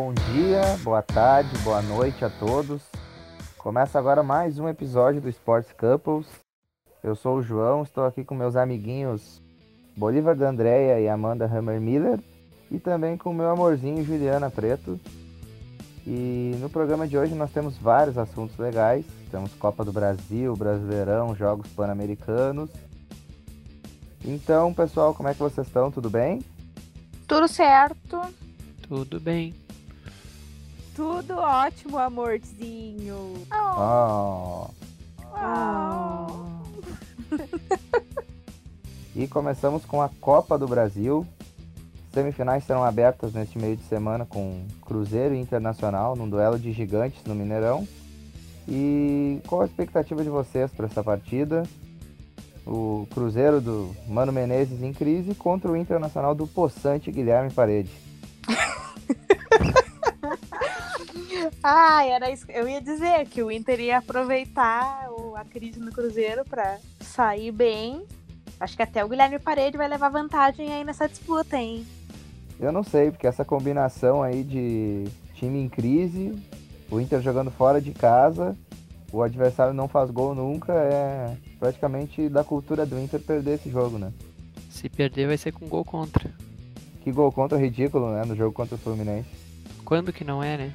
Bom dia, boa tarde, boa noite a todos. Começa agora mais um episódio do Sports Couples. Eu sou o João, estou aqui com meus amiguinhos Bolívar da Andréia e Amanda Hammer Miller e também com meu amorzinho Juliana Preto. E no programa de hoje nós temos vários assuntos legais. Temos Copa do Brasil, Brasileirão, Jogos Pan-Americanos. Então, pessoal, como é que vocês estão? Tudo bem? Tudo certo. Tudo bem. Tudo ótimo, amorzinho. Oh. Oh. E começamos com a Copa do Brasil. Semifinais serão abertas neste meio de semana com Cruzeiro e Internacional num duelo de gigantes no Mineirão. E qual a expectativa de vocês para essa partida? O Cruzeiro do Mano Menezes em crise contra o Internacional do Poçante Guilherme Parede. Ah, era isso. Eu ia dizer que o Inter ia aproveitar o- a crise no Cruzeiro pra sair bem. Acho que até o Guilherme Parede vai levar vantagem aí nessa disputa, hein? Eu não sei, porque essa combinação aí de time em crise, o Inter jogando fora de casa, o adversário não faz gol nunca, é praticamente da cultura do Inter perder esse jogo, né? Se perder vai ser com gol contra. Que gol contra ridículo, né? No jogo contra o Fluminense. Quando que não é, né?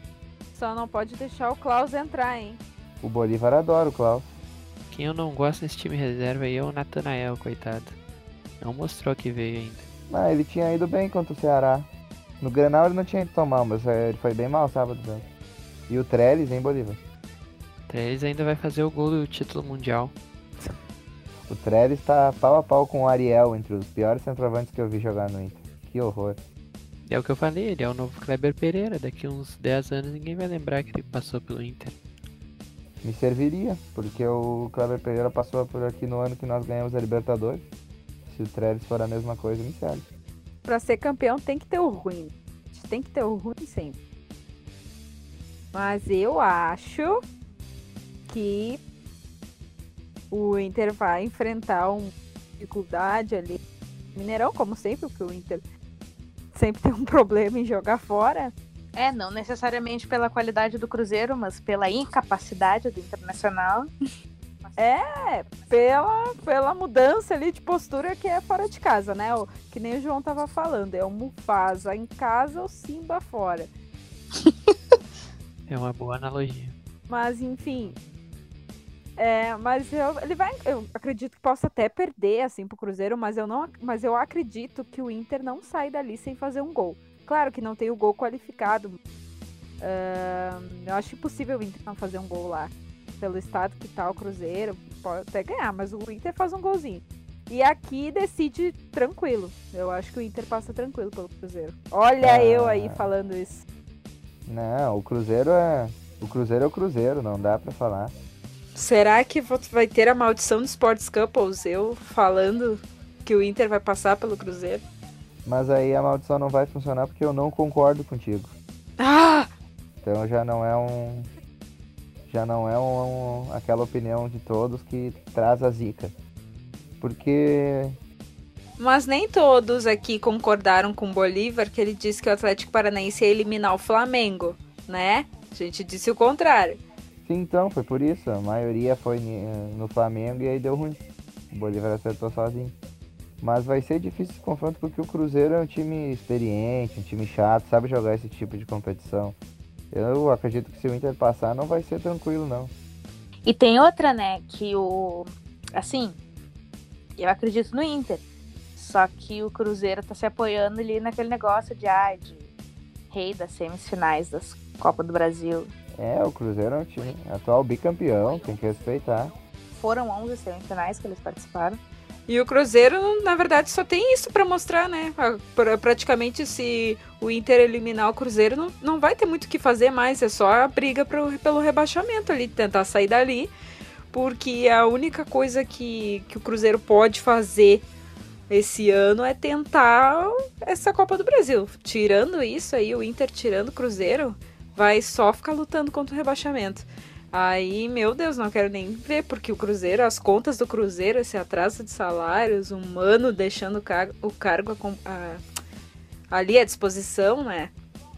Só não pode deixar o Klaus entrar, hein? O Bolívar adora o Klaus. Quem eu não gosto nesse time reserva aí é o Natanael, coitado. Não mostrou que veio ainda. Ah, ele tinha ido bem contra o Ceará. No Grenal ele não tinha ido tão mal, mas é, ele foi bem mal sábado. Né? E o Trellis, hein, Bolívar? Trellis ainda vai fazer o gol do título mundial. O Trellis tá pau a pau com o Ariel, entre os piores centroavantes que eu vi jogar no Inter. Que horror. É o que eu falei, ele é o novo Kleber Pereira. Daqui uns 10 anos ninguém vai lembrar que ele passou pelo Inter. Me serviria, porque o Cleber Pereira passou por aqui no ano que nós ganhamos a Libertadores. Se o Trellis for a mesma coisa, me serve. Pra ser campeão tem que ter o ruim. Tem que ter o ruim sempre. Mas eu acho que o Inter vai enfrentar uma dificuldade ali. Mineirão, como sempre, porque o Inter sempre tem um problema em jogar fora. É, não necessariamente pela qualidade do Cruzeiro, mas pela incapacidade do Internacional. É, pela, pela mudança ali de postura que é fora de casa, né? O, que nem o João tava falando. É o Mufasa em casa ou Simba fora. É uma boa analogia. Mas, enfim. É, mas eu, ele vai. Eu acredito que possa até perder, assim, pro Cruzeiro, mas eu não. Mas eu acredito que o Inter não sai dali sem fazer um gol. Claro que não tem o gol qualificado. Ah, eu acho impossível o Inter não fazer um gol lá. Pelo estado que tá o Cruzeiro, pode até ganhar, mas o Inter faz um golzinho. E aqui decide tranquilo. Eu acho que o Inter passa tranquilo pelo Cruzeiro. Olha Ah. eu aí falando isso. Não, o Cruzeiro é. O Cruzeiro é o Cruzeiro, não dá pra falar. Será que vai ter a maldição do Sports Couples? Eu falando que o Inter vai passar pelo Cruzeiro? Mas aí a maldição não vai funcionar porque eu não concordo contigo. Ah! Então já não é um. Já não é um, um- aquela opinião de todos que traz a zica. Porque Mas nem todos aqui concordaram com o Bolívar, que ele disse que o Atlético Paranaense ia eliminar o Flamengo, né? A gente disse o contrário. Sim, então, foi por isso. A maioria foi ni- no Flamengo e aí deu ruim. O Bolívar acertou sozinho. Mas vai ser difícil esse confronto porque o Cruzeiro é um time experiente, um time chato, sabe jogar esse tipo de competição. Eu acredito que se o Inter passar não vai ser tranquilo, não. E tem outra, né, que o. Assim, eu acredito no Inter. Só que o Cruzeiro tá se apoiando ali naquele negócio de, ah, de rei das semifinais das Copa do Brasil. É, o Cruzeiro é um time atual bicampeão, tem que respeitar. Foram 11 semifinais que eles participaram. E o Cruzeiro, na verdade, só tem isso pra mostrar, né? Pra- Praticamente, se o Inter eliminar o Cruzeiro, não, não vai ter muito o que fazer mais. É só a briga pro, pelo rebaixamento ali, tentar sair dali. Porque a única coisa que, que o Cruzeiro pode fazer esse ano é tentar essa Copa do Brasil. Tirando isso aí, o Inter tirando o Cruzeiro, vai só ficar lutando contra o rebaixamento. Aí, meu Deus, não quero nem ver, porque o Cruzeiro, as contas do Cruzeiro, esse atraso de salários, um mano deixando o, car o cargo a a- ali à disposição, né?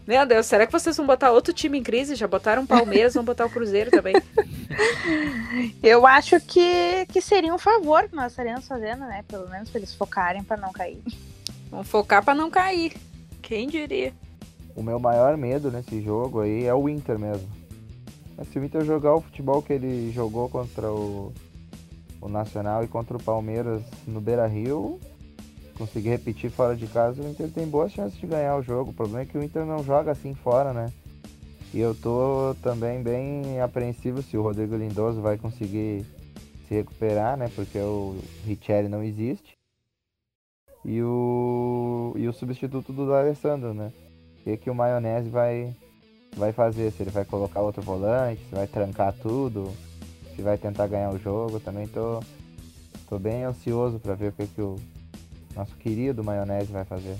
Meu Deus, será que vocês vão botar outro time em crise? Já botaram o Palmeiras, vão botar o Cruzeiro também. Eu acho que, que seria um favor que nós estaríamos fazendo, né? Pelo menos pra eles focarem pra não cair. Vamos focar pra não cair. Quem diria? O meu maior medo nesse jogo aí é o Inter mesmo. Mas se o Inter jogar o futebol que ele jogou contra o, o Nacional e contra o Palmeiras no Beira Rio, conseguir repetir fora de casa, o Inter tem boas chances de ganhar o jogo. O problema é que o Inter não joga assim fora, né? E eu tô também bem apreensivo se o Rodrigo Lindoso vai conseguir se recuperar, né? Porque o Richelli não existe. E o, e o substituto do Alessandro, né? O que, que o Maionese vai, vai fazer? Se ele vai colocar outro volante, se vai trancar tudo, se vai tentar ganhar o jogo. Também tô, tô bem ansioso para ver o que, que o nosso querido Maionese vai fazer.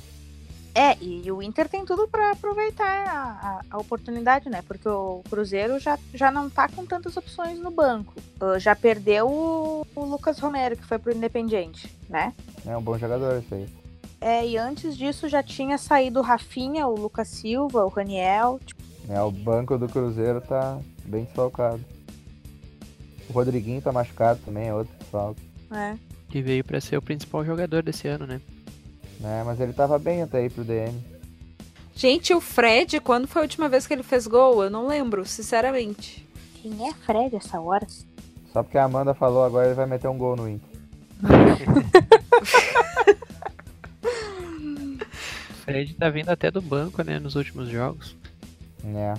É, e o Inter tem tudo pra aproveitar a, a- a oportunidade, né? Porque o Cruzeiro já, já não tá com tantas opções no banco. Uh, Já perdeu o, o Lucas Romero, que foi pro Independiente, né? É um bom jogador isso aí. É, e antes disso já tinha saído o Rafinha, o Lucas Silva, o Raniel. Tipo, É, o banco do Cruzeiro tá bem desfalcado. O Rodriguinho tá machucado também, é outro desfalque. né? Que veio pra ser o principal jogador desse ano, né? Né? Mas ele tava bem até aí pro DM. Gente, o Fred, quando foi a última vez que ele fez gol? Eu não lembro, sinceramente. Quem é Fred essa hora? Só porque a Amanda falou agora ele vai meter um gol no Inter. Fred tá vindo até do banco, né? Nos últimos jogos. Né?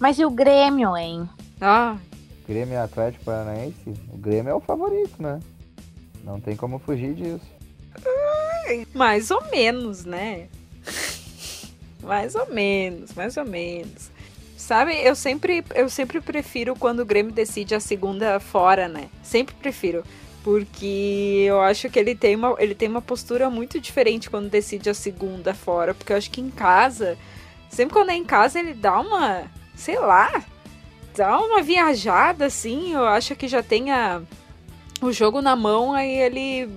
Mas e o Grêmio, hein? Ah, Grêmio e Atlético Paranaense, o Grêmio é o favorito, né? Não tem como fugir disso. mais ou menos, né? mais ou menos, mais ou menos. Sabe, eu sempre, eu sempre prefiro quando o Grêmio decide a segunda fora, né? Sempre prefiro. Porque eu acho que ele tem, uma, ele tem uma postura muito diferente quando decide a segunda fora. Porque eu acho que em casa, sempre quando é em casa, ele dá uma, sei lá, dá uma viajada assim. Eu acho que já tem a, o jogo na mão, aí ele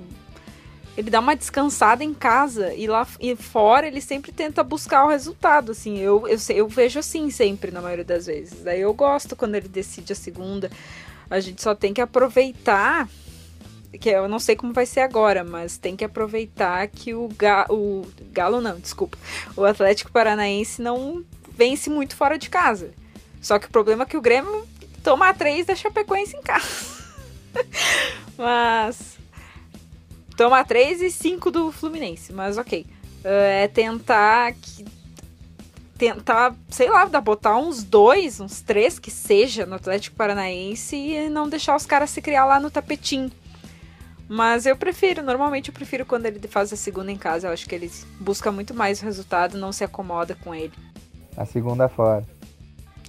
ele dá uma descansada em casa e lá e fora ele sempre tenta buscar o resultado, assim. Eu, eu, eu vejo assim sempre, na maioria das vezes. Daí eu gosto quando ele decide a segunda. A gente só tem que aproveitar. Que eu não sei como vai ser agora, mas tem que aproveitar que o, Ga, o Galo, não, desculpa. O Atlético Paranaense não vence muito fora de casa. Só que o problema é que o Grêmio toma três da Chapecoense em casa. mas. Toma 3 e 5 do Fluminense, mas ok. É tentar que. Tentar, sei lá, botar uns dois, uns três que seja no Atlético Paranaense e não deixar os caras se criar lá no tapetinho. Mas eu prefiro, normalmente eu prefiro quando ele faz a segunda em casa. Eu acho que ele busca muito mais o resultado, não se acomoda com ele. A segunda fora.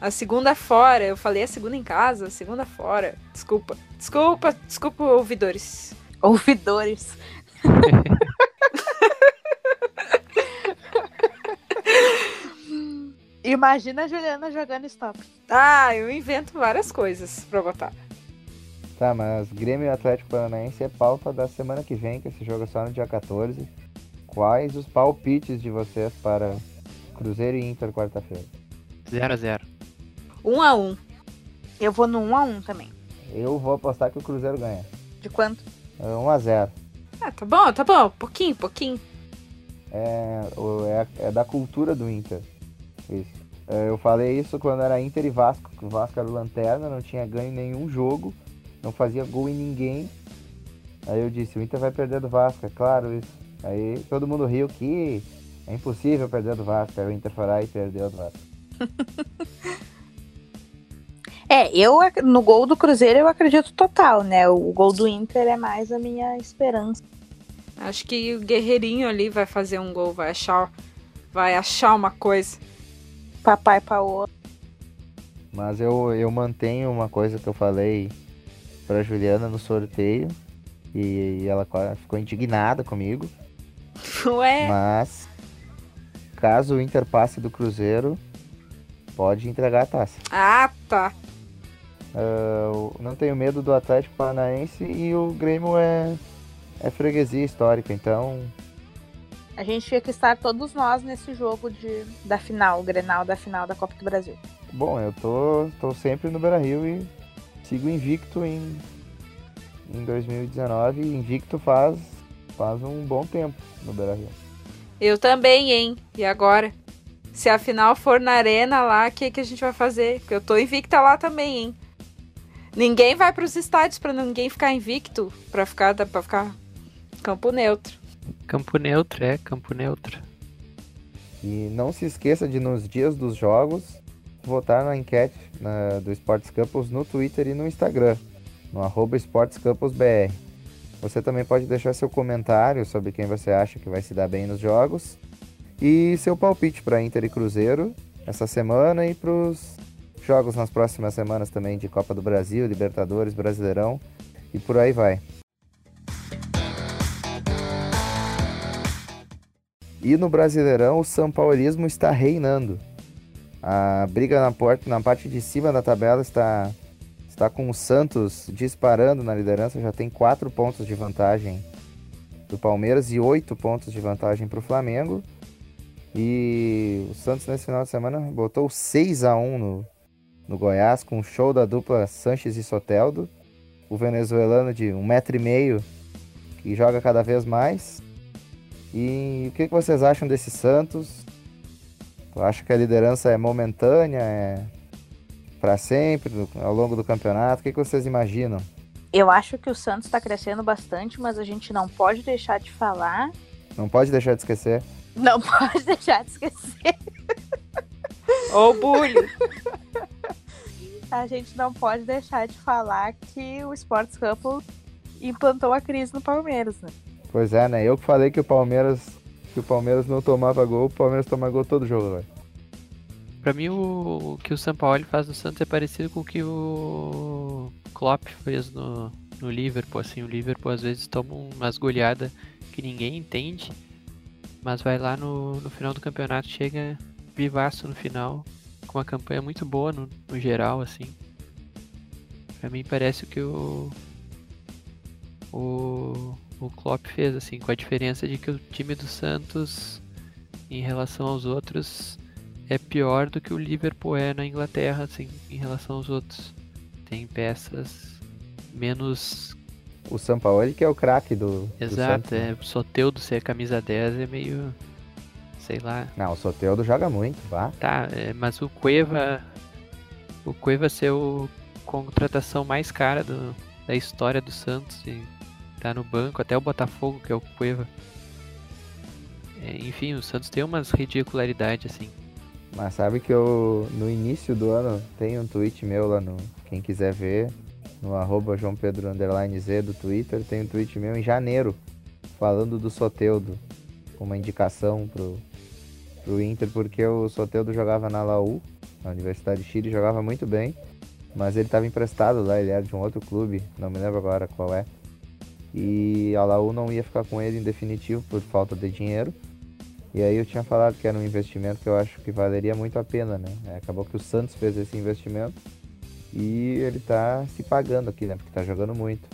A segunda fora, eu falei a segunda em casa, a segunda fora. Desculpa, desculpa, desculpa, ouvidores. Ouvidores. Imagina a Juliana jogando stop. Ah, eu invento várias coisas pra botar. Tá, mas Grêmio e Atlético Paranaense é pauta da semana que vem, que esse jogo é só no dia 14. Quais os palpites de vocês para Cruzeiro e Inter quarta-feira? 0x0. Um a um. Eu vou no 1 a 1 também. Eu vou apostar que o Cruzeiro ganha. De quanto? É 1x0. Ah, tá bom, tá bom. Pouquinho, pouquinho. É, o- é, é da cultura do Inter. Isso. É, eu falei isso quando era Inter e Vasco. que O Vasco era o lanterna, não tinha ganho nenhum jogo, não fazia gol em ninguém. Aí eu disse, o Inter vai perder do Vasco, é claro isso. Aí todo mundo riu que é impossível perder do Vasco. Aí o Inter foi lá e perdeu do Vasco. É, eu no gol do Cruzeiro eu acredito total, né? O gol do Inter é mais a minha esperança. Acho que o Guerreirinho ali vai fazer um gol, vai achar, vai achar uma coisa. Papai Paô. Mas eu, eu mantenho uma coisa que eu falei pra Juliana no sorteio. E ela ficou indignada comigo. Ué, Mas caso o Inter passe do Cruzeiro, pode entregar a taça. ah, tá. Eu não tenho medo do Atlético Paranaense e o Grêmio é, é freguesia histórica, então A gente tinha que estar todos nós nesse jogo de, da final, o Grenal da final da Copa do Brasil. Bom, eu tô, tô sempre no Beira Rio e sigo invicto em, em 2019. Invicto faz, faz um bom tempo no Beira Rio. Eu também, hein? E agora? Se a final for na arena lá, o que, que a gente vai fazer? Porque eu tô invicta lá também, hein? Ninguém vai para os estádios para ninguém ficar invicto, para ficar para ficar campo neutro. Campo neutro, é, campo neutro. E não se esqueça de nos dias dos jogos votar na enquete na, do Sports Campus no Twitter e no Instagram, no arroba SportsCampusBR. Você também pode deixar seu comentário sobre quem você acha que vai se dar bem nos jogos e seu palpite para Inter e Cruzeiro essa semana e para os jogos nas próximas semanas também de Copa do Brasil, Libertadores, Brasileirão e por aí vai. E no Brasileirão, o São Paulismo está reinando. A briga na, porta, na parte de cima da tabela está, está com o Santos disparando na liderança, já tem 4 pontos de vantagem do Palmeiras e 8 pontos de vantagem para o Flamengo. E o Santos nesse final de semana botou 6 a 1 no, no Goiás, com o show da dupla Sanches e Soteldo. O venezuelano de um metro e meio, que joga cada vez mais. E o que, que vocês acham desse Santos? Tu acha que a liderança é momentânea, é para sempre, ao longo do campeonato? O que, que vocês imaginam? Eu acho que o Santos está crescendo bastante, mas a gente não pode deixar de falar. Não pode deixar de esquecer. Não pode deixar de esquecer. Ô, bulho! a gente não pode deixar de falar que o Sports Couple implantou a crise no Palmeiras, né? Pois é, né? Eu que falei que o Palmeiras que o Palmeiras não tomava gol, o Palmeiras toma gol todo jogo agora. Pra mim, o, o que o São Paulo faz no Santos é parecido com o que o Klopp fez no, no Liverpool. Assim, o Liverpool às vezes toma umas goleadas que ninguém entende, mas vai lá no, no final do campeonato, chega vivaço no final, com uma campanha muito boa no, no geral, assim. Pra mim parece que o, o o Klopp fez, assim, com a diferença de que o time do Santos, em relação aos outros, é pior do que o Liverpool é na Inglaterra, assim, em relação aos outros. Tem peças menos. O São Paulo que é o craque do. Exato, do é. O Soteudo ser camisa 10 é meio. Sei lá. Não, o Soteudo joga muito, vá. Tá, é, mas o Cueva. O Cueva ser o contratação mais cara do, da história do Santos. E tá no banco, até o Botafogo, que é o Cueva. É, enfim, o Santos tem umas ridicularidades assim. Mas sabe que eu, no início do ano, tem um tweet meu lá no. Quem quiser ver, no arroba João Pedro Z do Twitter, tem um tweet meu em janeiro, falando do Soteudo, uma indicação pro, pro Inter, porque o Soteudo jogava na Laú, na Universidade de Chile, jogava muito bem, mas ele estava emprestado lá, ele era de um outro clube, não me lembro agora qual é e a Laú não ia ficar com ele em definitivo por falta de dinheiro. E aí eu tinha falado que era um investimento que eu acho que valeria muito a pena, né? É, acabou que o Santos fez esse investimento e ele tá se pagando aqui, né? Porque tá jogando muito.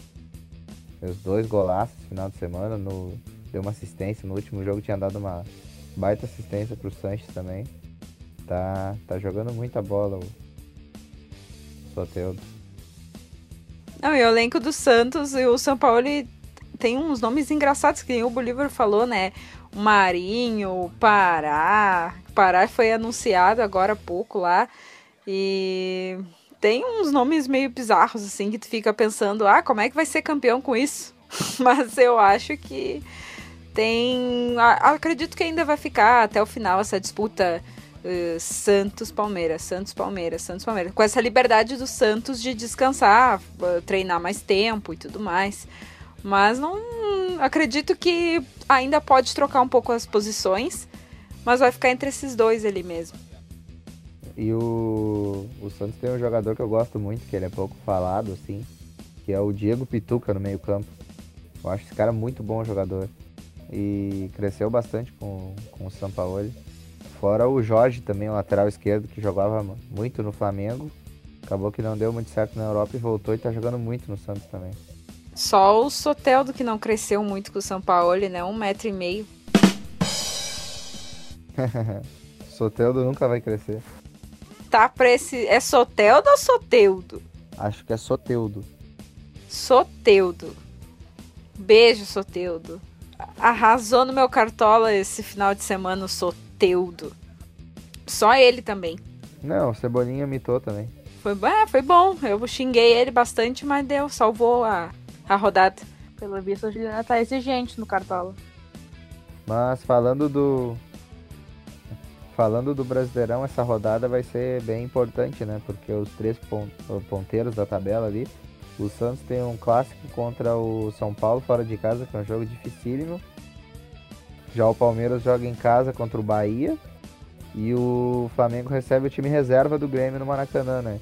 Fez dois golaços no final de semana, no... deu uma assistência. No último jogo tinha dado uma baita assistência pro Sanches também. Tá, tá jogando muita bola o Soteldo. Não, e o elenco do Santos e o São Paulo tem uns nomes engraçados que o Bolívar falou, né? Marinho, Pará. Pará foi anunciado agora há pouco lá. E tem uns nomes meio bizarros, assim, que tu fica pensando, ah, como é que vai ser campeão com isso? Mas eu acho que tem. Acredito que ainda vai ficar até o final essa disputa Uh, Santos Palmeiras, Santos Palmeiras, Santos Palmeiras, com essa liberdade do Santos de descansar, uh, treinar mais tempo e tudo mais. Mas não acredito que ainda pode trocar um pouco as posições, mas vai ficar entre esses dois ali mesmo. E o, o Santos tem um jogador que eu gosto muito, que ele é pouco falado, assim, que é o Diego Pituca no meio-campo. Eu acho esse cara muito bom jogador. E cresceu bastante com, com o Sampaoli. Fora o Jorge também, o lateral esquerdo, que jogava muito no Flamengo. Acabou que não deu muito certo na Europa e voltou e tá jogando muito no Santos também. Só o Soteldo que não cresceu muito com o São Paulo, né? Um metro e meio. Soteudo nunca vai crescer. Tá pra esse. É Soteldo ou Soteudo? Acho que é Soteudo. Soteudo. Beijo, Soteudo. Arrasou no meu cartola esse final de semana o Soteudo. Só ele também. Não, o Cebolinha mitou também. Foi, é, foi bom. Eu xinguei ele bastante, mas deu, salvou a, a rodada. Pelo visto, a Juliana tá exigente no cartola. Mas falando do. Falando do Brasileirão, essa rodada vai ser bem importante, né? Porque os três pon- ponteiros da tabela ali. O Santos tem um clássico contra o São Paulo fora de casa, que é um jogo dificílimo. Já o Palmeiras joga em casa contra o Bahia. E o Flamengo recebe o time reserva do Grêmio no Maracanã, né?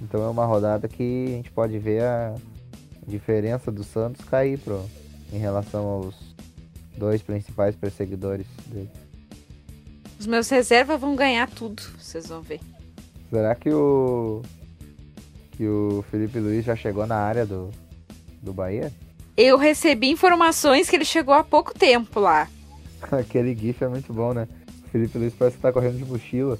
Então é uma rodada que a gente pode ver a diferença do Santos cair pro, em relação aos dois principais perseguidores dele. Os meus reservas vão ganhar tudo, vocês vão ver. Será que o que o Felipe Luiz já chegou na área do, do Bahia? Eu recebi informações que ele chegou há pouco tempo lá. Aquele gif é muito bom, né? O Felipe Luiz parece que tá correndo de mochila.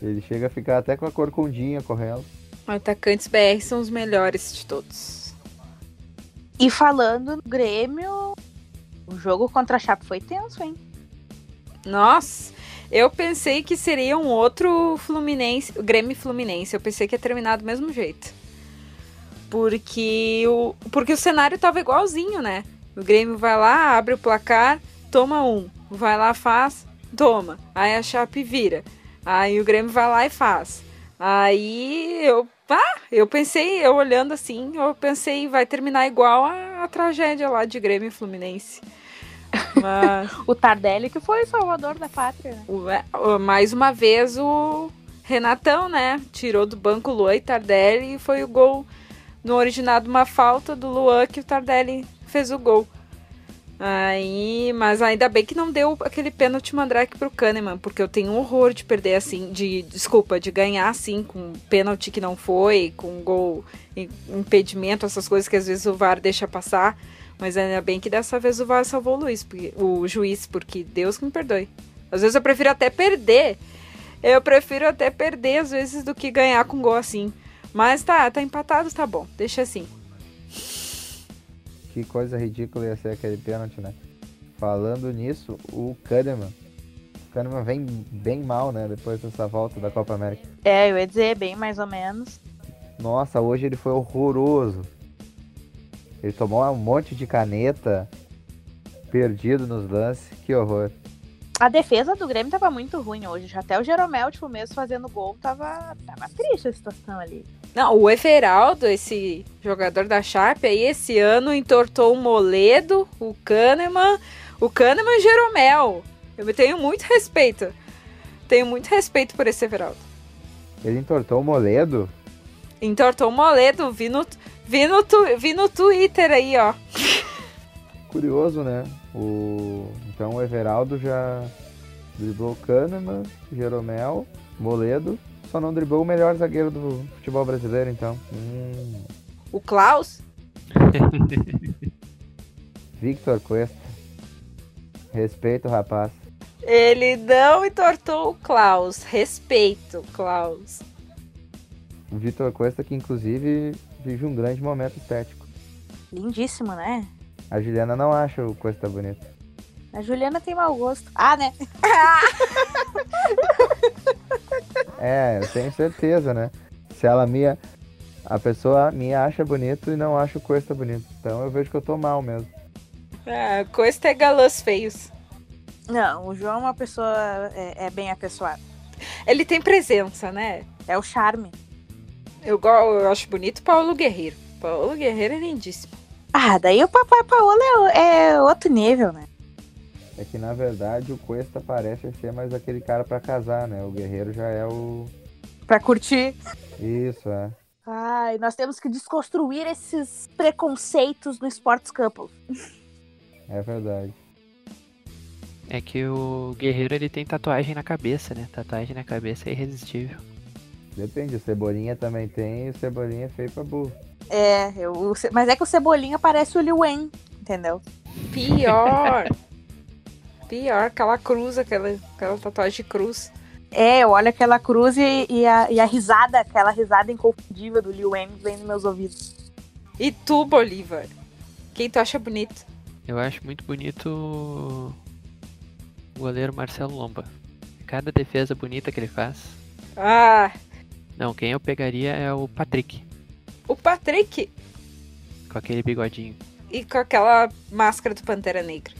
Ele chega a ficar até com a corcundinha correndo. Atacantes BR são os melhores de todos. E falando no Grêmio, o jogo contra a Chape foi tenso, hein? Nossa, eu pensei que seria um outro Fluminense, o Grêmio Fluminense. Eu pensei que ia terminar do mesmo jeito. Porque o, porque o cenário tava igualzinho, né? O Grêmio vai lá, abre o placar, toma um. Vai lá, faz, toma. Aí a Chape vira. Aí o Grêmio vai lá e faz. Aí eu. Ah, eu pensei, eu olhando assim, eu pensei, vai terminar igual a, a tragédia lá de Grêmio e Fluminense. Mas. O Tardelli que foi o salvador da pátria, né? Mais uma vez o Renatão, né? Tirou do banco o Luan e Tardelli e foi o gol no originado uma falta do Luan que o Tardelli fez o gol. Aí, mas ainda bem que não deu aquele pênalti mandrake pro Kahneman, porque eu tenho um horror de perder assim, de desculpa, de ganhar assim com pênalti que não foi, com gol im- impedimento, essas coisas que às vezes o VAR deixa passar. Mas ainda bem que dessa vez o VAR salvou o Luiz, porque, o juiz, porque Deus que me perdoe. Às vezes eu prefiro até perder. Eu prefiro até perder às vezes do que ganhar com gol assim. Mas tá, tá empatado, tá bom. Deixa assim. Que coisa ridícula ia ser aquele pênalti, né? Falando nisso, o Kahneman. O Kahneman vem bem mal, né? Depois dessa volta da Copa América. É, eu ia dizer, bem mais ou menos. Nossa, hoje ele foi horroroso. Ele tomou um monte de caneta. Perdido nos lances. Que horror. A defesa do Grêmio tava muito ruim hoje. Até o Jeromel, tipo, mesmo fazendo gol, tava, tava triste a situação ali. Não, o Everaldo, esse jogador da Chape, aí esse ano entortou o Moledo, o Kahneman, o Kahneman e o Jeromel. Eu tenho muito respeito. Tenho muito respeito por esse Everaldo. Ele entortou o Moledo. Entortou o Moledo, vi no, vi no, tu- vi no Twitter aí, ó. Curioso, né? O... Então o Everaldo já driblou Kahneman, Jeromel, Moledo. Só não driblou o melhor zagueiro do futebol brasileiro, então. Hum, O Klaus, Victor Cuesta. Respeito, rapaz. ele não entortou o Klaus. Respeito, Klaus. O Victor Cuesta que inclusive vive um grande momento estético. Lindíssimo, né? A Juliana não acha o Cuesta bonito. A Juliana tem mau gosto. Ah, né? É, eu tenho certeza, né? Se ela me. A pessoa me acha bonito e não acha o Cuesta bonito. Então eu vejo que eu tô mal mesmo. Ah, Costa é galãs feios. Não, o João é uma pessoa. É, é bem apessoada. Ele tem presença, né? É o charme. Eu, eu acho bonito o Paulo Guerreiro. Paulo Guerreiro é lindíssimo. Ah, daí o Papai Paola é, é outro nível, né? É que na verdade o Cuesta parece ser mais aquele cara pra casar, né? O Guerreiro já é o. Pra curtir. Isso, é. Ai, nós temos que desconstruir esses preconceitos no Sports Couple. É verdade. É que o guerreiro ele tem tatuagem na cabeça, né? Tatuagem na cabeça é irresistível. Depende, o Cebolinha também tem e o Cebolinha é feio pra burro. É, eu, o mas é que o Cebolinha parece o Liu Wen, entendeu? Pior. Pior, aquela cruz, aquela, aquela tatuagem de cruz. É, eu olho aquela cruz e, e, a, e a risada, aquela risada inconfundível do Liu Wang vem nos meus ouvidos. E tu, Bolívar? Quem tu acha bonito? Eu acho muito bonito o goleiro Marcelo Lomba. Cada defesa bonita que ele faz. Ah, Não, quem eu pegaria é o Patrick, o Patrick. com aquele bigodinho E com aquela máscara do Pantera Negra.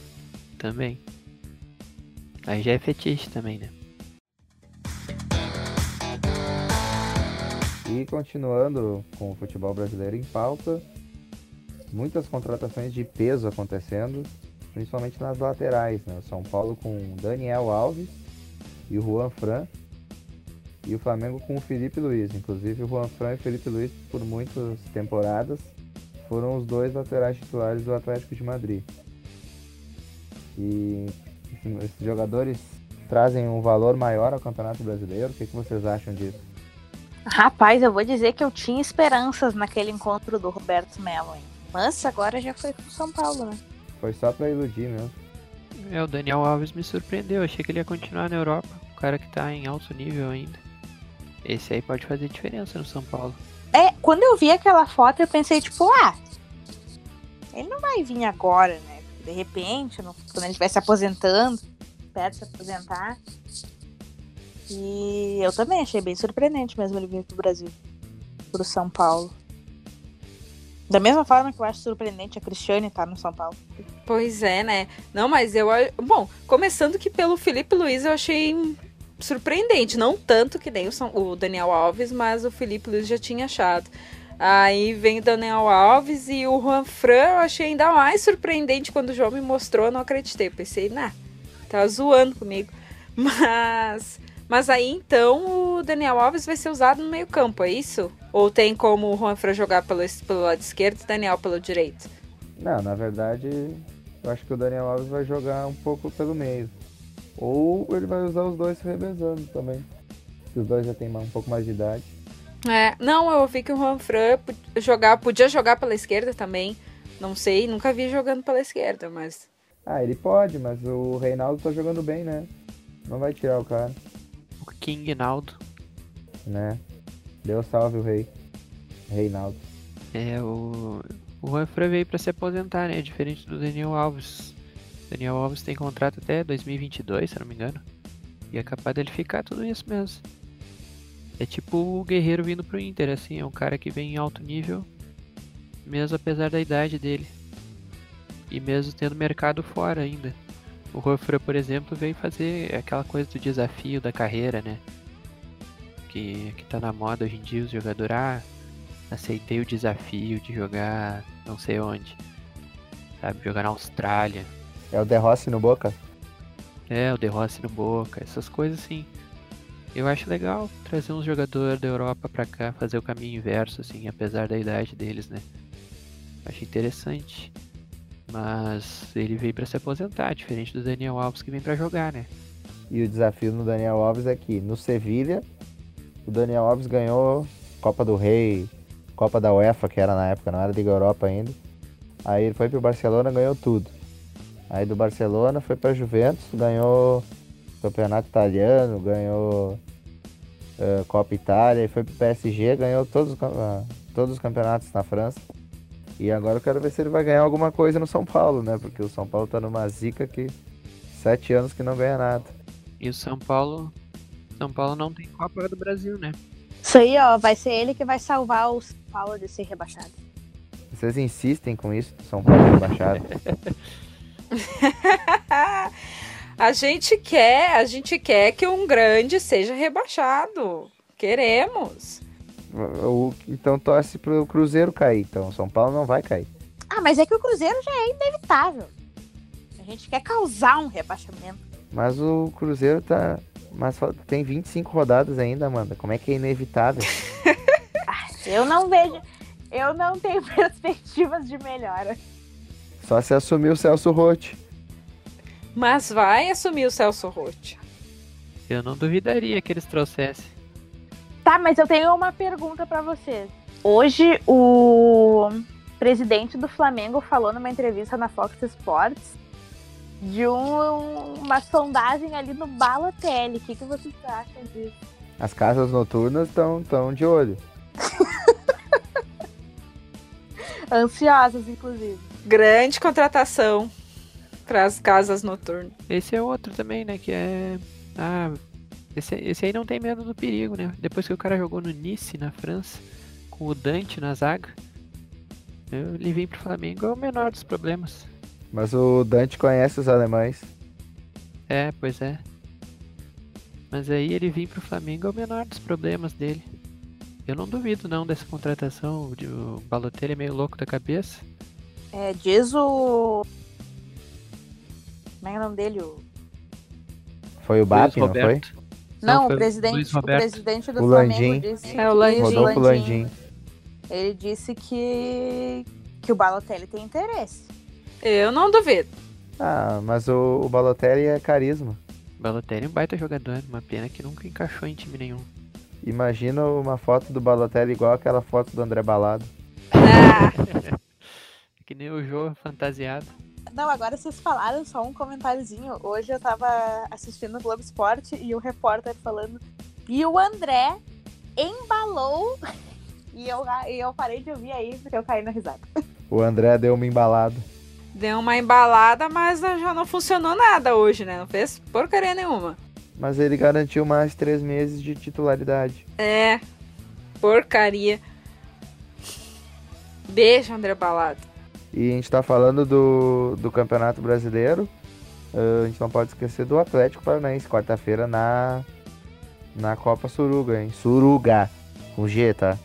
também. Aí já é fetiche também, né? E continuando com o futebol brasileiro em pauta, muitas contratações de peso acontecendo, principalmente nas laterais. Né? O São Paulo com Daniel Alves e o Juan Fran, e o Flamengo com o Felipe Luiz. Inclusive, o Juan Fran e o Felipe Luiz, por muitas temporadas, foram os dois laterais titulares do Atlético de Madrid. E esses jogadores trazem um valor maior ao Campeonato Brasileiro. O que, que vocês acham disso? Rapaz, eu vou dizer que eu tinha esperanças naquele encontro do Roberto Melo, hein? Mas agora já foi pro São Paulo, né? Foi só pra iludir mesmo. É, o Daniel Alves me surpreendeu. Achei que ele ia continuar na Europa. O cara que tá em alto nível ainda. Esse aí pode fazer diferença no São Paulo. É, quando eu vi aquela foto, eu pensei, tipo, ah, ele não vai vir agora, né? De repente, no- quando ele estiver se aposentando, perto de se aposentar. E eu também achei bem surpreendente mesmo ele vir pro Brasil, pro São Paulo. Da mesma forma que eu acho surpreendente a Cristiane estar no São Paulo. Pois é, né? Não, mas eu. Bom, começando que pelo Felipe Luiz eu achei surpreendente. Não tanto que nem o, Daniel Alves, mas o Felipe Luiz já tinha achado. Aí vem o Daniel Alves e o Juan Fran eu achei ainda mais surpreendente quando o João me mostrou, eu não acreditei. Eu pensei, nah, tá zoando comigo. Mas. Mas aí então o Daniel Alves vai ser usado no meio-campo, é isso? Ou tem como o Juan Fran jogar pelo, pelo lado esquerdo e o Daniel pelo direito? Não, na verdade, eu acho que o Daniel Alves vai jogar um pouco pelo meio. Ou ele vai usar os dois se revezando também. Os dois já têm um pouco mais de idade. É, não, eu ouvi que o Juan Fran jogar, podia jogar pela esquerda também. Não sei, nunca vi jogando pela esquerda, mas. Ah, ele pode, mas o Reinaldo tá jogando bem, né? Não vai tirar o cara, O King Naldo. né? Deus salve o rei. Reinaldo. É, o. O Juan Fran veio pra se aposentar, né? Diferente do Daniel Alves. Daniel Alves tem contrato até 2022, se não me engano. E é capaz dele ficar tudo isso mesmo. É tipo o Guerreiro vindo pro Inter, assim. É um cara que vem em alto nível, mesmo apesar da idade dele. E mesmo tendo mercado fora ainda. O Fran, por exemplo, veio fazer aquela coisa do desafio da carreira, né? Que, que tá na moda hoje em dia, os jogadores. Ah, aceitei o desafio de jogar não sei onde. Sabe, jogar na Austrália. É o De Rossi no Boca? É, o De Rossi no Boca, essas coisas assim. Eu acho legal trazer uns jogadores da Europa pra cá, fazer o caminho inverso, assim, apesar da idade deles, né? Acho interessante. Mas ele veio pra se aposentar, diferente do Daniel Alves que vem pra jogar, né? E o desafio no Daniel Alves é que no Sevilha, o Daniel Alves ganhou Copa do Rei, Copa da UEFA, que era na época, não era Liga Europa ainda. Aí ele foi pro Barcelona, ganhou tudo. Aí do Barcelona foi pra Juventus, ganhou Campeonato Italiano, ganhou eh, Copa Itália, e foi pro PSG, ganhou todos, ah, todos os campeonatos na França. E agora eu quero ver se ele vai ganhar alguma coisa no São Paulo, né? Porque o São Paulo tá numa zica que sete anos que não ganha nada. E o São Paulo. São Paulo não tem Copa do Brasil, né? Isso aí, ó, vai ser ele que vai salvar o São Paulo de ser rebaixado. Vocês insistem com isso, do São Paulo rebaixado. a gente quer, a gente quer que um grande seja rebaixado. Queremos. O- então torce pro Cruzeiro cair. Então São Paulo não vai cair. Ah, mas é que o Cruzeiro já é inevitável. A gente quer causar um rebaixamento. Mas o Cruzeiro tá. Mas tem 25 rodadas ainda, Amanda. Como é que é inevitável? Eu não vejo. Eu não tenho perspectivas de melhora. Só se assumir o Celso Rotti. Mas vai assumir o Celso Rotti. Eu não duvidaria que eles trouxessem. Tá, mas eu tenho uma pergunta pra vocês. Hoje o presidente do Flamengo falou numa entrevista na Fox Sports de um, uma sondagem ali no Balotelli. O que, que vocês acham disso? As casas noturnas estão tão de olho. Ansiosas, inclusive. Grande contratação para as casas noturnas. Esse é outro também, né? Que é. Ah, esse, esse aí não tem medo do perigo, né? Depois que o cara jogou no Nice, na França, com o Dante na zaga, eu, ele vem pro Flamengo é o menor dos problemas. Mas o Dante conhece os alemães. É, pois é. Mas aí ele vir pro Flamengo é o menor dos problemas dele. Eu não duvido não dessa contratação. O Balotelli é meio louco da cabeça. É, diz o. Como é, é o nome dele? O... Foi o BAP, não foi? Não, Não, o foi o presidente, o presidente do O Flamengo Landim. disse É, o que- Landim. Rodolfo Landim. Ele disse que que o Balotelli tem interesse. Eu não duvido. Ah, mas o, o Balotelli é carisma. Balotelli é um baita jogador, uma pena que nunca encaixou em time nenhum. Imagina uma foto do Balotelli igual aquela foto do André Balado. Ah, que nem o jogo fantasiado. Não, agora vocês falaram só um comentáriozinho. Hoje eu tava assistindo o Globo Esporte e o repórter falando. E o André embalou. E eu, e eu parei de ouvir aí porque eu caí na risada. O André deu uma embalada. deu uma embalada, mas já não funcionou nada hoje, né? Não fez porcaria nenhuma. Mas ele garantiu mais três meses de titularidade. É, porcaria. Beijo, André Balado. E a gente tá falando do, do Campeonato Brasileiro. Ah, a gente não pode esquecer do Atlético Paranaense, quarta-feira na, na Copa Suruga, hein? Suruga, com G, tá?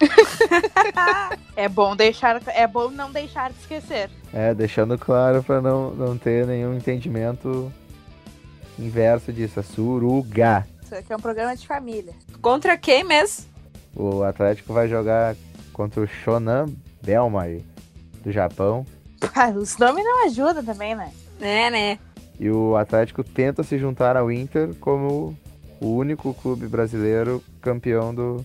É bom deixar, é bom não deixar de esquecer. É, deixando claro pra não, não ter nenhum entendimento inverso disso. É Suruga. Isso aqui é um programa de família. Contra quem mesmo? O Atlético vai jogar contra o Shonan Belmar, do Japão. Ah, Os nomes não ajudam também, né? É, né? E o Atlético tenta se juntar ao Inter como o único clube brasileiro campeão do,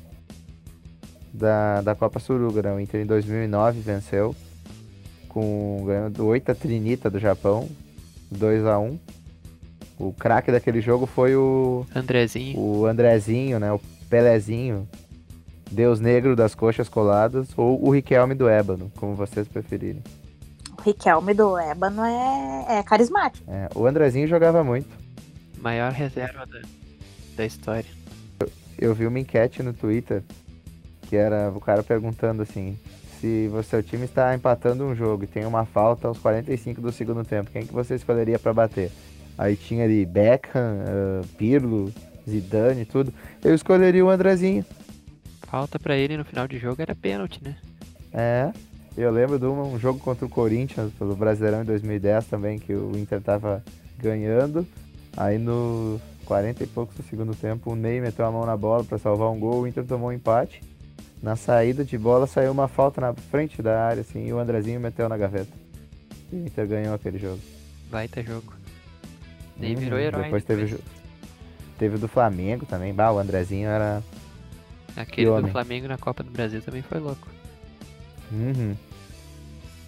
da, da Copa Suruga. Né? O Inter em 2009 venceu, com ganhando 8 a Trinita do Japão, 2 a 1 O craque daquele jogo foi o, Andrezinho. o Andrezinho, né? o Pelezinho, Deus Negro das Coxas Coladas, ou o Riquelme do Ébano, como vocês preferirem. O Riquelme do Ébano é, é carismático. É, o Andrezinho jogava muito. Maior reserva da, da história. eu vi uma enquete no Twitter que era o cara perguntando assim: se o seu time está empatando um jogo e tem uma falta aos 45 do segundo tempo, quem que você escolheria para bater? Aí tinha ali Beckham, ah, Pirlo, Zidane, tudo. Eu escolheria o Andrezinho. Falta pra ele no final de jogo era pênalti, né? É. Eu lembro de um, um jogo contra o Corinthians pelo Brasileirão em 2010 também, que o Inter tava ganhando. Aí no 40 e poucos do segundo tempo, o Ney meteu a mão na bola para salvar um gol, o Inter tomou um empate. Na saída de bola saiu uma falta na frente da área, assim, e o Andrezinho meteu na gaveta. E o Inter ganhou aquele jogo. Baita jogo. Nem Uhum, virou herói. Depois teve, o jo- teve o do Flamengo também. Bah, o Andrezinho era. Aquele que do homem. Flamengo na Copa do Brasil também foi louco. Uhum.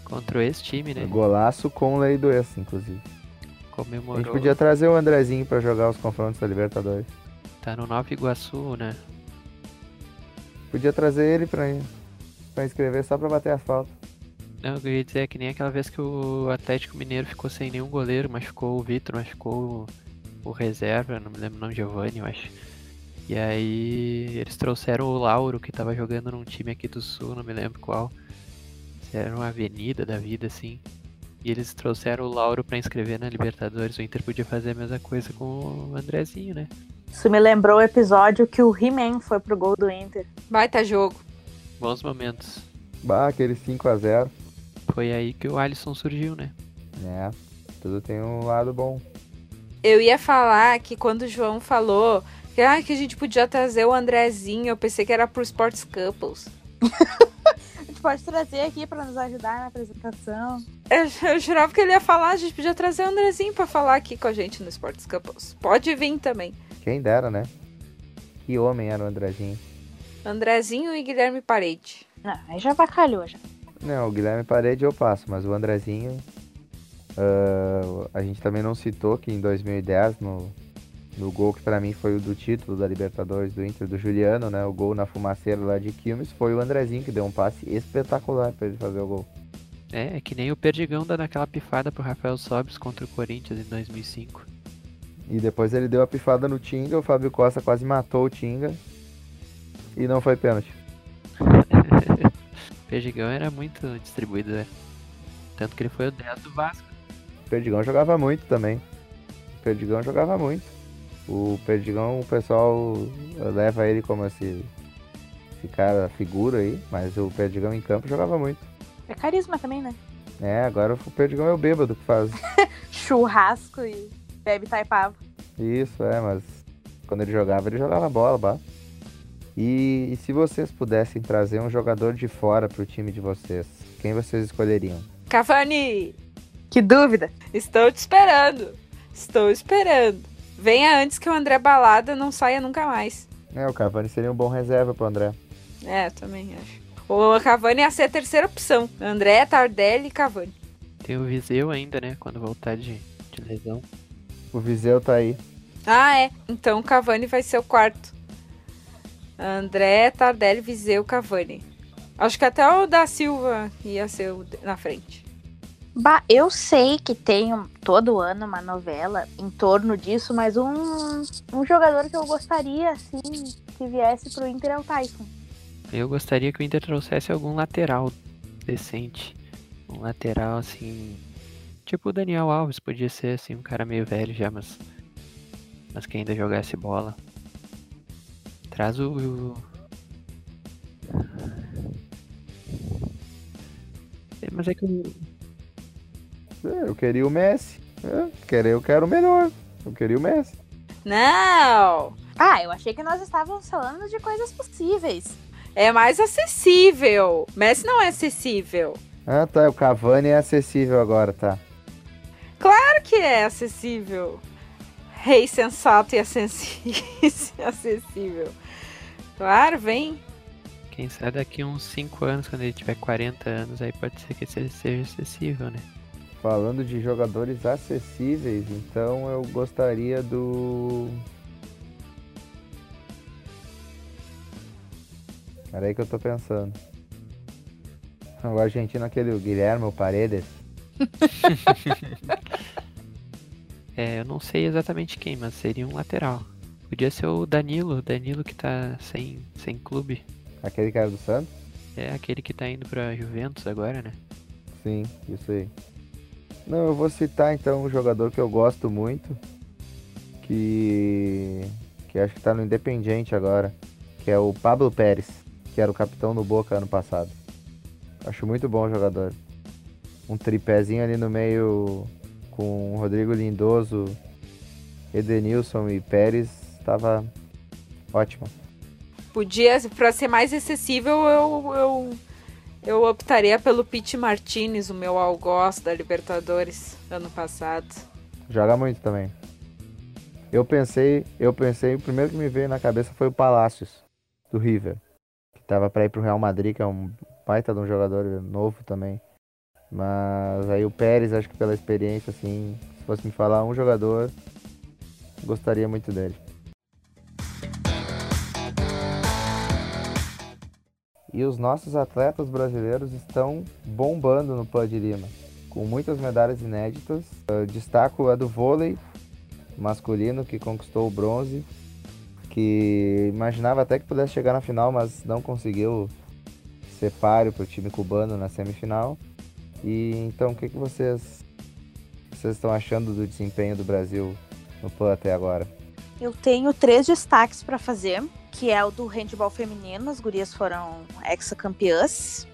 Contra esse time, né? Golaço com lei do inclusive. A Comemorou. gente podia trazer o Andrezinho pra jogar os confrontos da Libertadores. Tá no Nova Iguaçu, né? Podia trazer ele pra, pra inscrever só pra bater as faltas. Não, eu ia dizer é que nem aquela vez que o Atlético Mineiro ficou sem nenhum goleiro, machucou o Vitor, machucou o, o reserva, não me lembro o nome, Giovanni, eu acho. E aí eles trouxeram o Lauro, que tava jogando num time aqui do sul, não me lembro qual. Era uma avenida da vida, assim. E eles trouxeram o Lauro pra inscrever na Libertadores. O Inter podia fazer a mesma coisa com o Andrezinho, né? Isso me lembrou o episódio que o He-Man foi pro gol do Inter. Baita jogo. Bons momentos. Bah, aquele 5x0. Foi aí que o Alisson surgiu, né? É, tudo tem um lado bom. Eu ia falar que quando o João falou que, ah, que a gente podia trazer o Andrezinho, eu pensei que era pro Sports Couples. A gente pode trazer aqui pra nos ajudar na apresentação. Eu, eu jurava que ele ia falar, a gente podia trazer o Andrezinho pra falar aqui com a gente no Sports Couples. Pode vir também. Quem dera, né? Que homem era o Andrezinho. Andrezinho e Guilherme Parede. Não, aí já vacalhou já. Não, o Guilherme Parede eu passo, mas o Andrezinho. Uh, a gente também não citou que em 2010, no, no gol que para mim foi o do título da Libertadores do Inter, do Juliano, né? O gol na fumaceira lá de Quilmes, foi o Andrezinho que deu um passe espetacular para ele fazer o gol. É, é que nem o Perdigão dando aquela pifada pro Rafael Sobis contra o Corinthians em 2005. E depois ele deu a pifada no Tinga, o Fábio Costa quase matou o Tinga. E não foi pênalti. o Perdigão era muito distribuído, né? Tanto que ele foi o 10 do Vasco. O Perdigão jogava muito também. Perdigão jogava muito. O Perdigão, o pessoal leva ele como esse, esse cara, figura aí, mas o Perdigão em campo jogava muito. É carisma também, né? É, agora o Perdigão é o bêbado que faz. Churrasco e bebe taipava. Isso, é, mas quando ele jogava, ele jogava bola, bah. E, e se vocês pudessem trazer um jogador de fora pro time de vocês, quem vocês escolheriam? Cavani! Que dúvida! Estou te esperando! Estou esperando! Venha antes que o André Balada não saia nunca mais. É, o Cavani seria um bom reserva pro André. É, também acho. O Cavani ia ser a terceira opção. André, Tardelli e Cavani. Tem o Viseu ainda, né? Quando voltar de, de lesão. O Viseu tá aí. Ah, é. Então o Cavani vai ser o quarto. André, Tardelli, Viseu, Cavani. Acho que até o da Silva ia ser na frente. Bah, eu sei que tem todo ano uma novela em torno disso, mas um, um jogador que eu gostaria, assim, que viesse pro Inter é o Tyson. Eu gostaria que o Inter trouxesse algum lateral decente. Um lateral assim. Tipo o Daniel Alves, podia ser assim, um cara meio velho já, mas. Mas que ainda jogasse bola. Traz o. É, mas é que eu. É, eu queria o Messi. É, eu quero o melhor. Eu queria o Messi. Não! Ah, eu achei que nós estávamos falando de coisas possíveis é mais acessível. Messi não é acessível. Ah, tá. O Cavani é acessível agora, tá. Claro que é acessível. Rei sensato e acessível. Claro, vem. Quem sabe daqui uns 5 anos, quando ele tiver 40 anos, aí pode ser que ele seja acessível, né? Falando de jogadores acessíveis, então eu gostaria do Era aí que eu tô pensando. O argentino aquele Guilherme Paredes. é, eu não sei exatamente quem, mas seria um lateral. Podia ser o Danilo, o Danilo que tá sem, sem clube. Aquele cara do Santos? É, aquele que tá indo pra Juventus agora, né? Sim, isso aí. Não, eu vou citar então um jogador que eu gosto muito, que que acho que tá no Independiente agora, que é o Pablo Pérez que era o capitão do Boca ano passado. Acho muito bom o jogador. Um tripézinho ali no meio com Rodrigo Lindoso, Edenilson e Pérez, estava ótimo. Podia, para ser mais acessível, eu, eu, eu optaria pelo Pete Martinez, o meu algoz da Libertadores ano passado. Joga muito também. Eu pensei, eu pensei, o primeiro que me veio na cabeça foi o Palácios, do River. Tava para ir pro Real Madrid, que é um baita de um jogador novo também. Mas aí o Pérez, acho que pela experiência, assim, se fosse me falar um jogador, gostaria muito dele. E os nossos atletas brasileiros estão bombando no Pud Lima, com muitas medalhas inéditas. Eu destaco a do vôlei masculino, que conquistou o bronze, que imaginava até que pudesse chegar na final, mas não conseguiu ser páreo para o time cubano na semifinal. E então, o que, que vocês, vocês estão achando do desempenho do Brasil no PAN até agora? Eu tenho três destaques para fazer, que é o do handball feminino, as gurias foram ex-campeãs,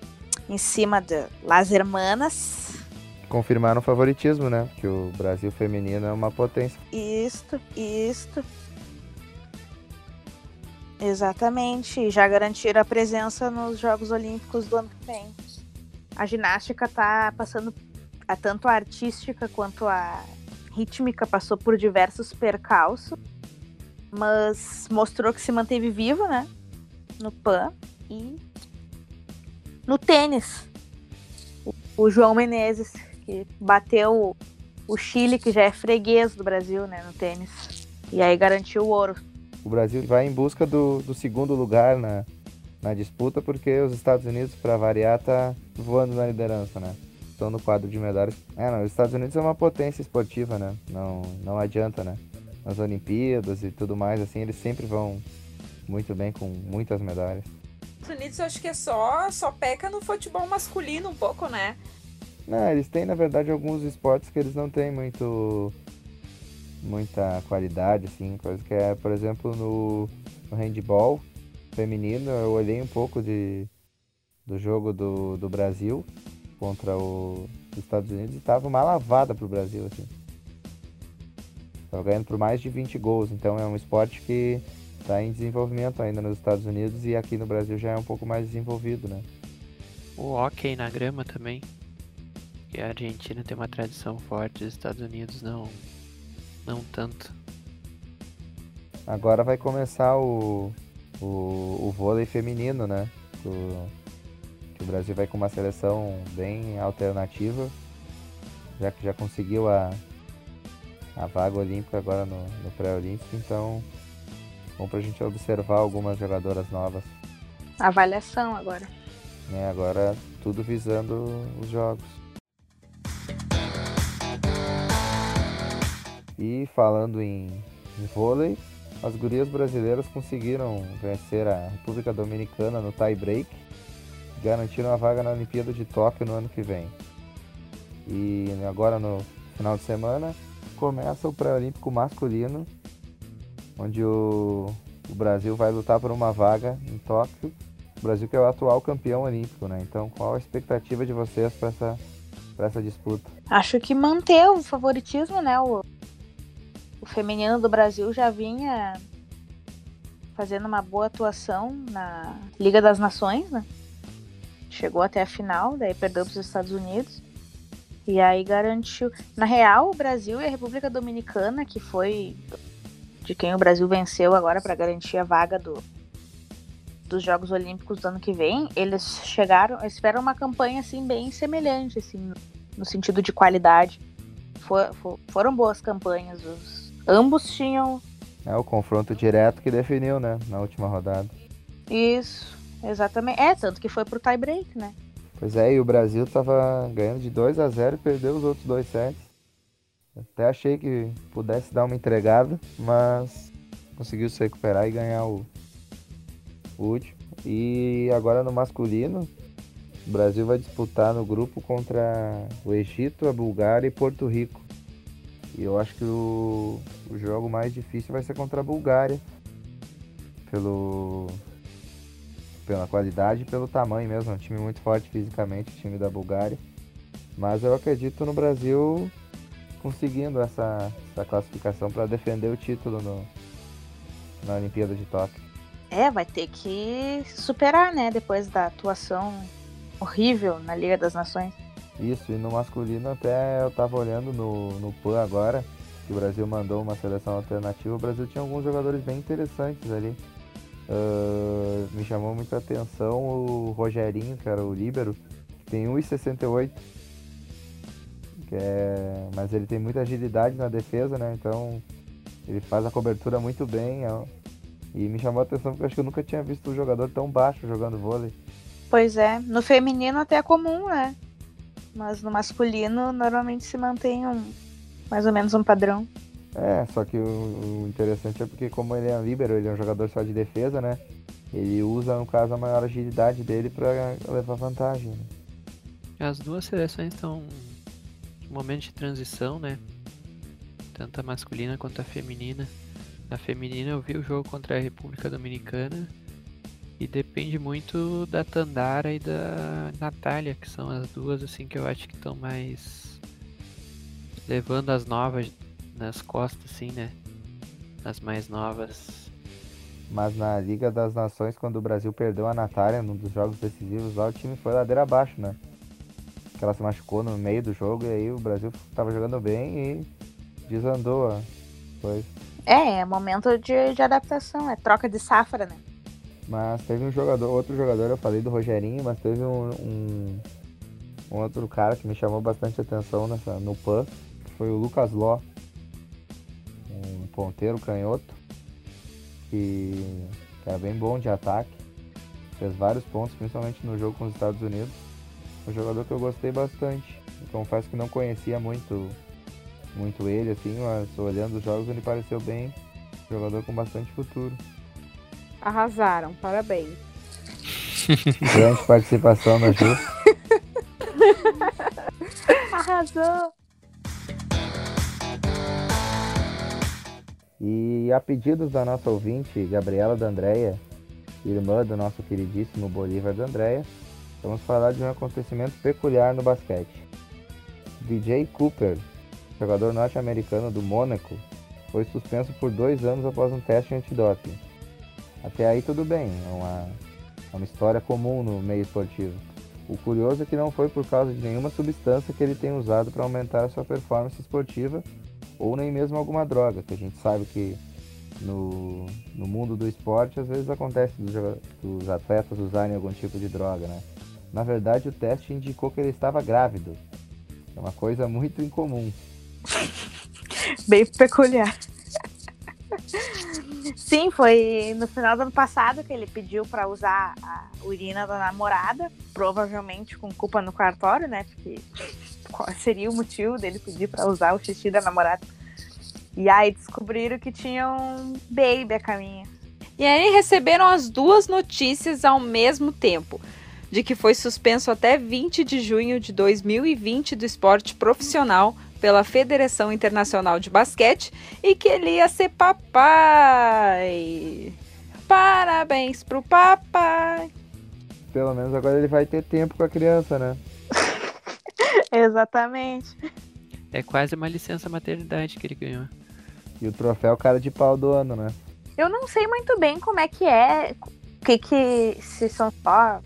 em cima de Las Hermanas. Confirmaram o favoritismo, né? Que o Brasil feminino é uma potência. Isto, isto. Exatamente, já garantiram a presença nos Jogos Olímpicos do ano que vem. A ginástica está passando, a tanto a artística quanto a rítmica passou por diversos percalços, mas mostrou que se manteve vivo, né? No PAN e no tênis. O João Menezes, que bateu o Chile, que já é freguês do Brasil, né, no tênis. E aí garantiu o ouro. O Brasil vai em busca do, do segundo lugar na, na disputa, porque os Estados Unidos, para variar, tá voando na liderança, né? Estão no quadro de medalhas. É, não, os Estados Unidos é uma potência esportiva, né? Não, não adianta, né? Nas Olimpíadas e tudo mais, assim, eles sempre vão muito bem com muitas medalhas. Os Unidos eu acho que é só, só peca no futebol masculino um pouco, né? Não, eles têm, na verdade, alguns esportes que eles não têm muito muita qualidade, assim, coisa que é, por exemplo, no, no handball feminino, eu olhei um pouco de, do jogo do, do Brasil contra o, os Estados Unidos e tava uma lavada pro Brasil, assim. Tava ganhando por mais de 20 gols, então é um esporte que está em desenvolvimento ainda nos Estados Unidos e aqui no Brasil já é um pouco mais desenvolvido, né? O hockey na grama também. Que a Argentina tem uma tradição forte, os Estados Unidos não, não tanto. Agora vai começar o, o, o vôlei feminino, né? O, que o Brasil vai com uma seleção bem alternativa, já que já conseguiu a, a vaga olímpica agora no, no pré-olímpico, então bom pra gente observar algumas jogadoras novas. Avaliação agora. É, agora tudo visando os jogos. E falando em, em vôlei, as gurias brasileiras conseguiram vencer a República Dominicana no tie break, garantiram a vaga na Olimpíada de Tóquio no ano que vem. E agora no final de semana começa o pré-olímpico masculino, onde o, o Brasil vai lutar por uma vaga em Tóquio. O Brasil que é o atual campeão olímpico, né? Então, qual a expectativa de vocês para essa, essa disputa? Acho que manter o favoritismo, né? O, o feminino do Brasil já vinha fazendo uma boa atuação na Liga das Nações, né? Chegou até a final, daí perdeu para os Estados Unidos. E aí garantiu. Na real, o Brasil e a República Dominicana, que foi de quem o Brasil venceu agora para garantir a vaga do, dos Jogos Olímpicos do ano que vem, eles chegaram, eles fizeram uma campanha assim bem semelhante, assim, no sentido de qualidade. For, for, foram boas campanhas. Os, ambos tinham. É o confronto direto que definiu, né? Na última rodada. Isso, exatamente. É, tanto que foi pro tie break, né? Pois é, e o Brasil tava ganhando de 2 a 0 e perdeu os outros dois sets. Até achei que pudesse dar uma entregada, mas conseguiu se recuperar e ganhar o, o último. E agora no masculino, o Brasil vai disputar no grupo contra o Egito, a Bulgária e Porto Rico. E eu acho que o, o jogo mais difícil vai ser contra a Bulgária. Pelo, pela qualidade e pelo tamanho mesmo. É um time muito forte fisicamente, o time da Bulgária. Mas eu acredito no Brasil conseguindo essa, essa classificação para defender o título no, na Olimpíada de Tóquio. É, vai ter que superar, né? Depois da atuação horrível na Liga das Nações. Isso, e no masculino até eu tava olhando no, no PAN agora, que o Brasil mandou uma seleção alternativa, o Brasil tinha alguns jogadores bem interessantes ali. Uh, me chamou muita atenção o Rogerinho, que era o líbero, que tem 1,68 é, mas ele tem muita agilidade na defesa, né? Então ele faz a cobertura muito bem. E me chamou a atenção porque eu acho que eu nunca tinha visto um jogador tão baixo jogando vôlei. Pois é, no feminino até é comum, né? Mas no masculino normalmente se mantém um, mais ou menos um padrão. É, só que o, o interessante é porque como ele é um líbero, ele é um jogador só de defesa, né? Ele usa, no caso, a maior agilidade dele para levar vantagem. Né? As duas seleções estão momento de transição, né? Tanto a masculina quanto a feminina. Na feminina eu vi o jogo contra a República Dominicana e depende muito da Tandara e da Natália, que são as duas assim que eu acho que estão mais levando as novas nas costas, assim, né? As mais novas. Mas na Liga das Nações, quando o Brasil perdeu a Natália num dos jogos decisivos lá, o time foi ladeira abaixo, né? que ela se machucou no meio do jogo e aí o Brasil tava jogando bem e desandou a coisa. É, é momento de, de adaptação, é troca de safra, né? Mas teve um jogador, outro jogador, eu falei do Rogerinho, mas teve um, um, um outro cara que me chamou bastante atenção nessa, no PAN foi o Lucas Ló, ponteiro canhoto, que, era bem bom de ataque, fez vários pontos, principalmente no jogo com os Estados Unidos. Um jogador que eu gostei bastante. Confesso que não conhecia muito, muito ele, assim, mas olhando os jogos ele pareceu bem jogador com bastante futuro. Arrasaram, parabéns. Grande participação da Ju. Arrasou! E a pedidos da nossa ouvinte, Gabriela D'Andrea, irmã do nosso queridíssimo Bolívar D'Andrea, vamos falar de um acontecimento peculiar no basquete. DJ Cooper, jogador norte-americano do Mônaco, foi suspenso por dois anos após um teste antidoping. Até aí tudo bem, é uma, é uma história comum no meio esportivo. O curioso é que não foi por causa de nenhuma substância que ele tem usado para aumentar a sua performance esportiva ou nem mesmo alguma droga, que a gente sabe que no, no mundo do esporte às vezes acontece dos, dos atletas usarem algum tipo de droga, né? Na verdade, o teste indicou que ele estava grávido. É uma coisa muito incomum. Bem peculiar. Sim, foi no final do ano passado que ele pediu para usar a urina da namorada, provavelmente com culpa no cartório, né? Porque qual seria o motivo dele pedir para usar o xixi da namorada? E aí descobriram que tinha um baby a caminho. E aí receberam as duas notícias ao mesmo tempo de que foi suspenso até 20 de junho de 2020 do esporte profissional pela Federação Internacional de Basquete e que ele ia ser papai. Parabéns pro papai. Pelo menos agora ele vai ter tempo com a criança, né? Exatamente. É quase uma licença maternidade que ele ganhou. E o troféu cara de pau do ano, né? Eu não sei muito bem como é que é, o que que se são só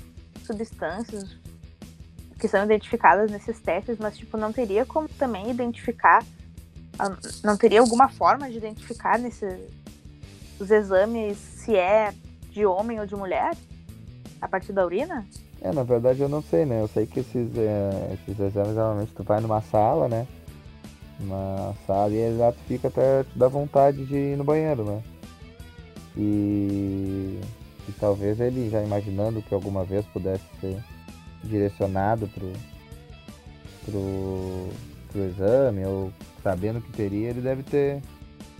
substâncias que são identificadas nesses testes, mas tipo não teria como também identificar, ah, não teria alguma forma de identificar nesses os exames se é de homem ou de mulher a partir da urina? É, na verdade eu não sei, né? Eu sei que esses, é, esses exames normalmente tu vai numa sala, né? Uma sala e já tu fica até te dá vontade de ir no banheiro, né? E, e talvez ele já imaginando que alguma vez pudesse ser direcionado pro, pro, pro exame ou sabendo que teria, ele deve ter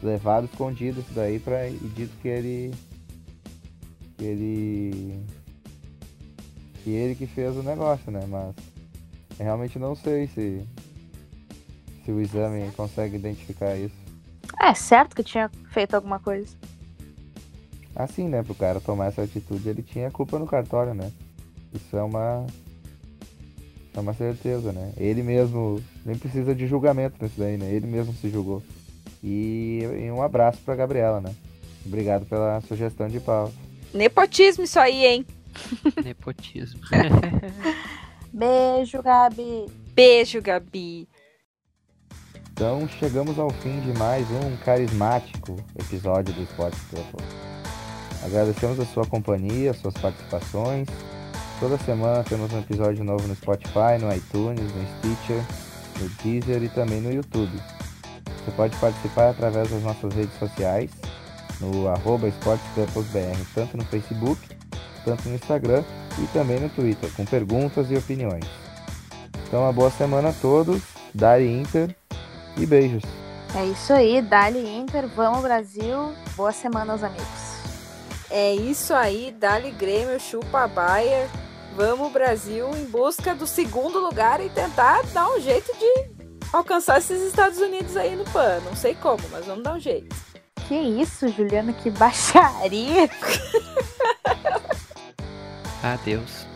levado escondido isso daí para e dito que ele que ele que ele que fez o negócio, né? Mas eu realmente não sei se se o exame consegue identificar isso. É certo que tinha feito alguma coisa. Assim, né? Pro cara tomar essa atitude, ele tinha culpa no cartório, né? Isso é uma é uma certeza, né? Ele mesmo nem precisa de julgamento nisso daí, né? Ele mesmo se julgou. E, e um abraço pra Gabriela, né? Obrigado pela sugestão de pauta. Nepotismo isso aí, hein? Nepotismo. Beijo, Gabi. Beijo, Gabi. Então chegamos ao fim de mais um carismático episódio do Esporte Club. Agradecemos a sua companhia, suas participações. Toda semana temos um episódio novo no Spotify, no iTunes, no Stitcher, no Deezer e também no YouTube. Você pode participar através das nossas redes sociais, no arroba tanto no Facebook, tanto no Instagram e também no Twitter, com perguntas e opiniões. Então, uma boa semana a todos, Dari Inter e beijos. É isso aí, Dali Inter, vamos Brasil. Boa semana aos amigos. É isso aí, Dali Grêmio, chupa Bayer. Vamos, Brasil, em busca do segundo lugar e tentar dar um jeito de alcançar esses Estados Unidos aí no PAN. Não sei como, mas vamos dar um jeito. Que isso, Juliana, que baixaria! Adeus.